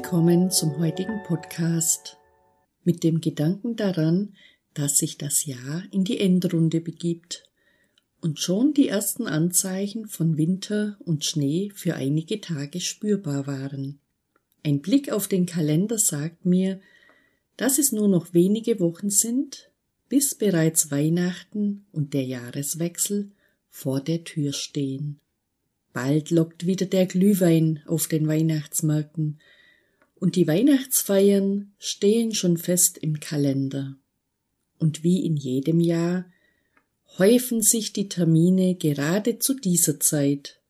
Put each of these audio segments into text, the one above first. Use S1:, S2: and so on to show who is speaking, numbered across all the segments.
S1: willkommen zum heutigen Podcast mit dem Gedanken daran, dass sich das Jahr in die Endrunde begibt und schon die ersten Anzeichen von Winter und Schnee für einige Tage spürbar waren. Ein Blick auf den Kalender sagt mir, dass es nur noch wenige Wochen sind, bis bereits Weihnachten und der Jahreswechsel vor der Tür stehen. Bald lockt wieder der Glühwein auf den Weihnachtsmärkten und die Weihnachtsfeiern stehen schon fest im Kalender. Und wie in jedem Jahr häufen sich die Termine gerade zu dieser Zeit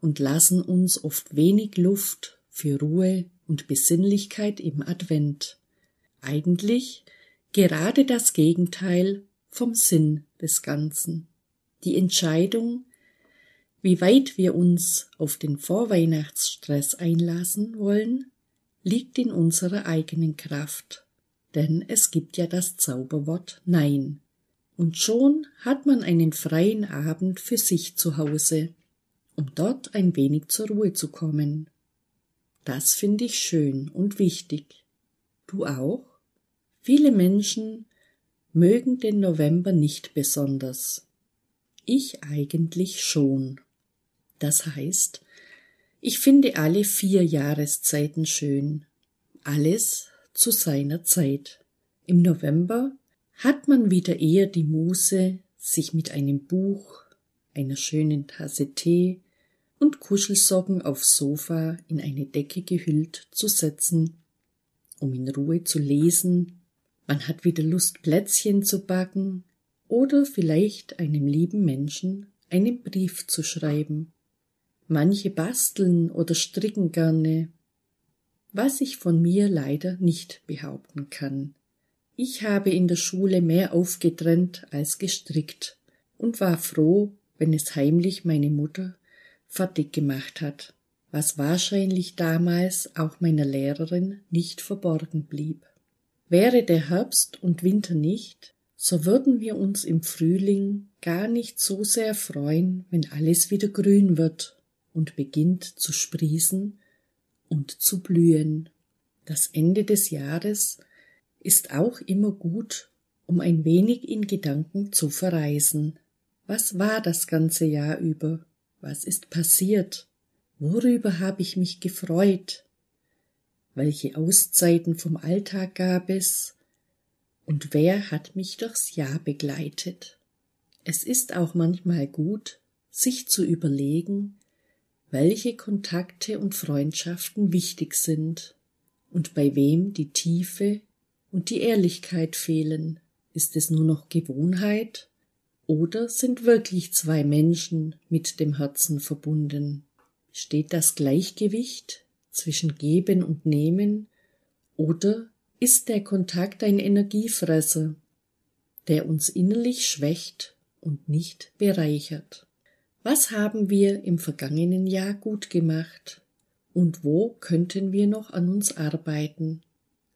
S1: und lassen uns oft wenig Luft für Ruhe und Besinnlichkeit im Advent. Eigentlich gerade das Gegenteil vom Sinn des Ganzen. Die Entscheidung, wie weit wir uns auf den Vorweihnachtsstress einlassen wollen, liegt in unserer eigenen Kraft, denn es gibt ja das Zauberwort Nein. Und schon hat man einen freien Abend für sich zu Hause, um dort ein wenig zur Ruhe zu kommen. Das finde ich schön und wichtig. Du auch? Viele Menschen mögen den November nicht besonders. Ich eigentlich schon. Das heißt, ich finde alle vier Jahreszeiten schön, alles zu seiner Zeit. Im November hat man wieder eher die Muße, sich mit einem Buch, einer schönen Tasse Tee und Kuschelsocken aufs Sofa in eine Decke gehüllt zu setzen, um in Ruhe zu lesen. Man hat wieder Lust, Plätzchen zu backen oder vielleicht einem lieben Menschen einen Brief zu schreiben. Manche basteln oder stricken gerne, was ich von mir leider nicht behaupten kann. Ich habe in der Schule mehr aufgetrennt als gestrickt und war froh, wenn es heimlich meine Mutter fertig gemacht hat, was wahrscheinlich damals auch meiner Lehrerin nicht verborgen blieb. Wäre der Herbst und Winter nicht, so würden wir uns im Frühling gar nicht so sehr freuen, wenn alles wieder grün wird und beginnt zu sprießen und zu blühen. Das Ende des Jahres ist auch immer gut, um ein wenig in Gedanken zu verreisen. Was war das ganze Jahr über? Was ist passiert? Worüber habe ich mich gefreut? Welche Auszeiten vom Alltag gab es? Und wer hat mich durchs Jahr begleitet? Es ist auch manchmal gut, sich zu überlegen, welche Kontakte und Freundschaften wichtig sind und bei wem die Tiefe und die Ehrlichkeit fehlen. Ist es nur noch Gewohnheit oder sind wirklich zwei Menschen mit dem Herzen verbunden? Steht das Gleichgewicht zwischen Geben und Nehmen oder ist der Kontakt ein Energiefresser, der uns innerlich schwächt und nicht bereichert? Was haben wir im vergangenen Jahr gut gemacht? Und wo könnten wir noch an uns arbeiten?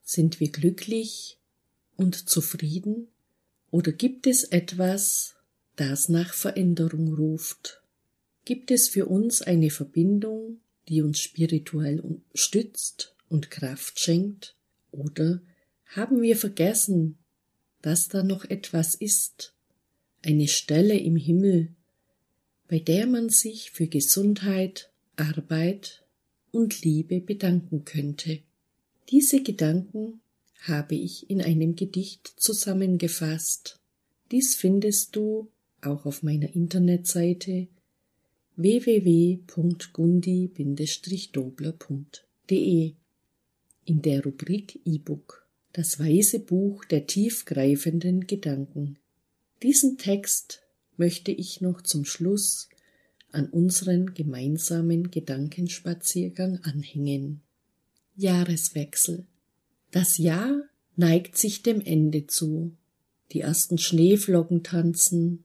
S1: Sind wir glücklich und zufrieden? Oder gibt es etwas, das nach Veränderung ruft? Gibt es für uns eine Verbindung, die uns spirituell stützt und Kraft schenkt? Oder haben wir vergessen, dass da noch etwas ist, eine Stelle im Himmel, bei der man sich für Gesundheit, Arbeit und Liebe bedanken könnte. Diese Gedanken habe ich in einem Gedicht zusammengefasst. Dies findest du auch auf meiner Internetseite www.gundi-dobler.de in der Rubrik E-Book Das weiße Buch der tiefgreifenden Gedanken. Diesen Text möchte ich noch zum Schluss an unseren gemeinsamen Gedankenspaziergang anhängen. Jahreswechsel. Das Jahr neigt sich dem Ende zu. Die ersten Schneeflocken tanzen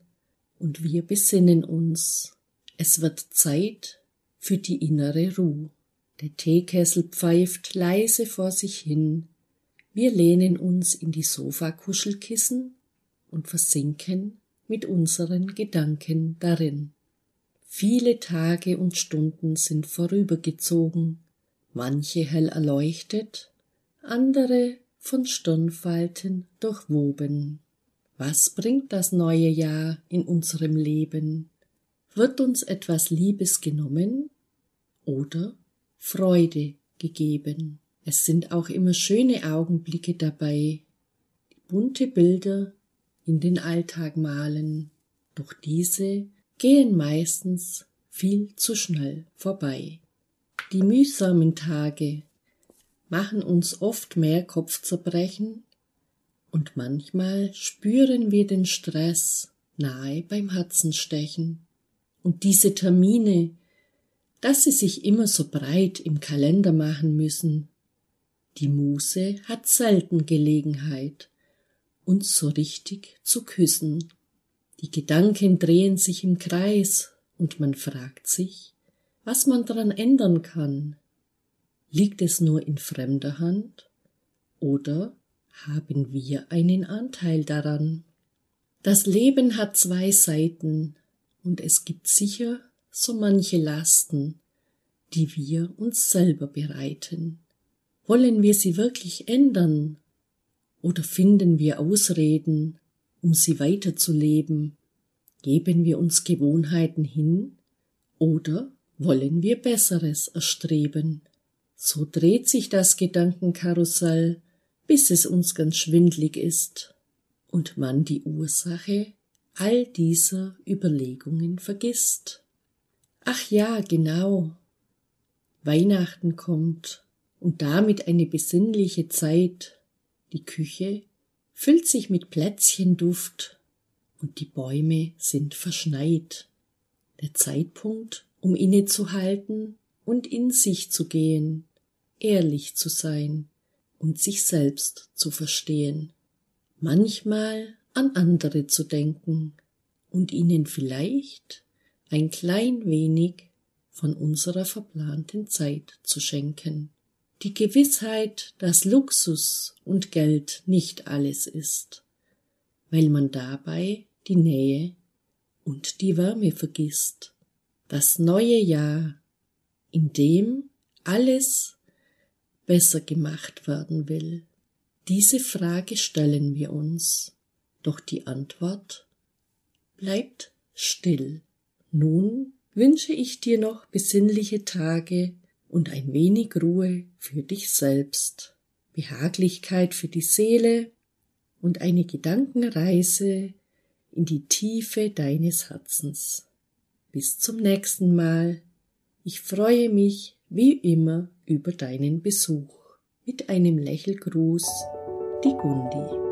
S1: und wir besinnen uns. Es wird Zeit für die innere Ruhe. Der Teekessel pfeift leise vor sich hin. Wir lehnen uns in die Sofakuschelkissen und versinken mit unseren Gedanken darin. Viele Tage und Stunden sind vorübergezogen, manche hell erleuchtet, andere von Stirnfalten durchwoben. Was bringt das neue Jahr in unserem Leben? Wird uns etwas Liebes genommen oder Freude gegeben? Es sind auch immer schöne Augenblicke dabei, bunte Bilder in den Alltag malen, doch diese gehen meistens viel zu schnell vorbei. Die mühsamen Tage machen uns oft mehr Kopfzerbrechen und manchmal spüren wir den Stress nahe beim Herzenstechen. Und diese Termine, dass sie sich immer so breit im Kalender machen müssen. Die Muse hat selten Gelegenheit, uns so richtig zu küssen. Die Gedanken drehen sich im Kreis und man fragt sich, was man daran ändern kann. Liegt es nur in fremder Hand oder haben wir einen Anteil daran? Das Leben hat zwei Seiten und es gibt sicher so manche Lasten, die wir uns selber bereiten. Wollen wir sie wirklich ändern oder finden wir Ausreden, um sie weiterzuleben? Geben wir uns Gewohnheiten hin oder wollen wir Besseres erstreben? So dreht sich das Gedankenkarussell, bis es uns ganz schwindlig ist und man die Ursache all dieser Überlegungen vergisst. Ach ja, genau. Weihnachten kommt und damit eine besinnliche Zeit. Die Küche füllt sich mit Plätzchenduft und die Bäume sind verschneit. Der Zeitpunkt, um innezuhalten und in sich zu gehen, ehrlich zu sein und sich selbst zu verstehen. Manchmal an andere zu denken und ihnen vielleicht ein klein wenig von unserer verplanten Zeit zu schenken. Die Gewissheit, dass Luxus und Geld nicht alles ist, weil man dabei die Nähe und die Wärme vergisst. Das neue Jahr, in dem alles besser gemacht werden will. Diese Frage stellen wir uns, doch die Antwort bleibt still. Nun wünsche ich dir noch besinnliche Tage und ein wenig Ruhe für dich selbst, Behaglichkeit für die Seele und eine Gedankenreise in die Tiefe deines Herzens. Bis zum nächsten Mal. Ich freue mich wie immer über deinen Besuch. Mit einem Lächelgruß, die Gundi.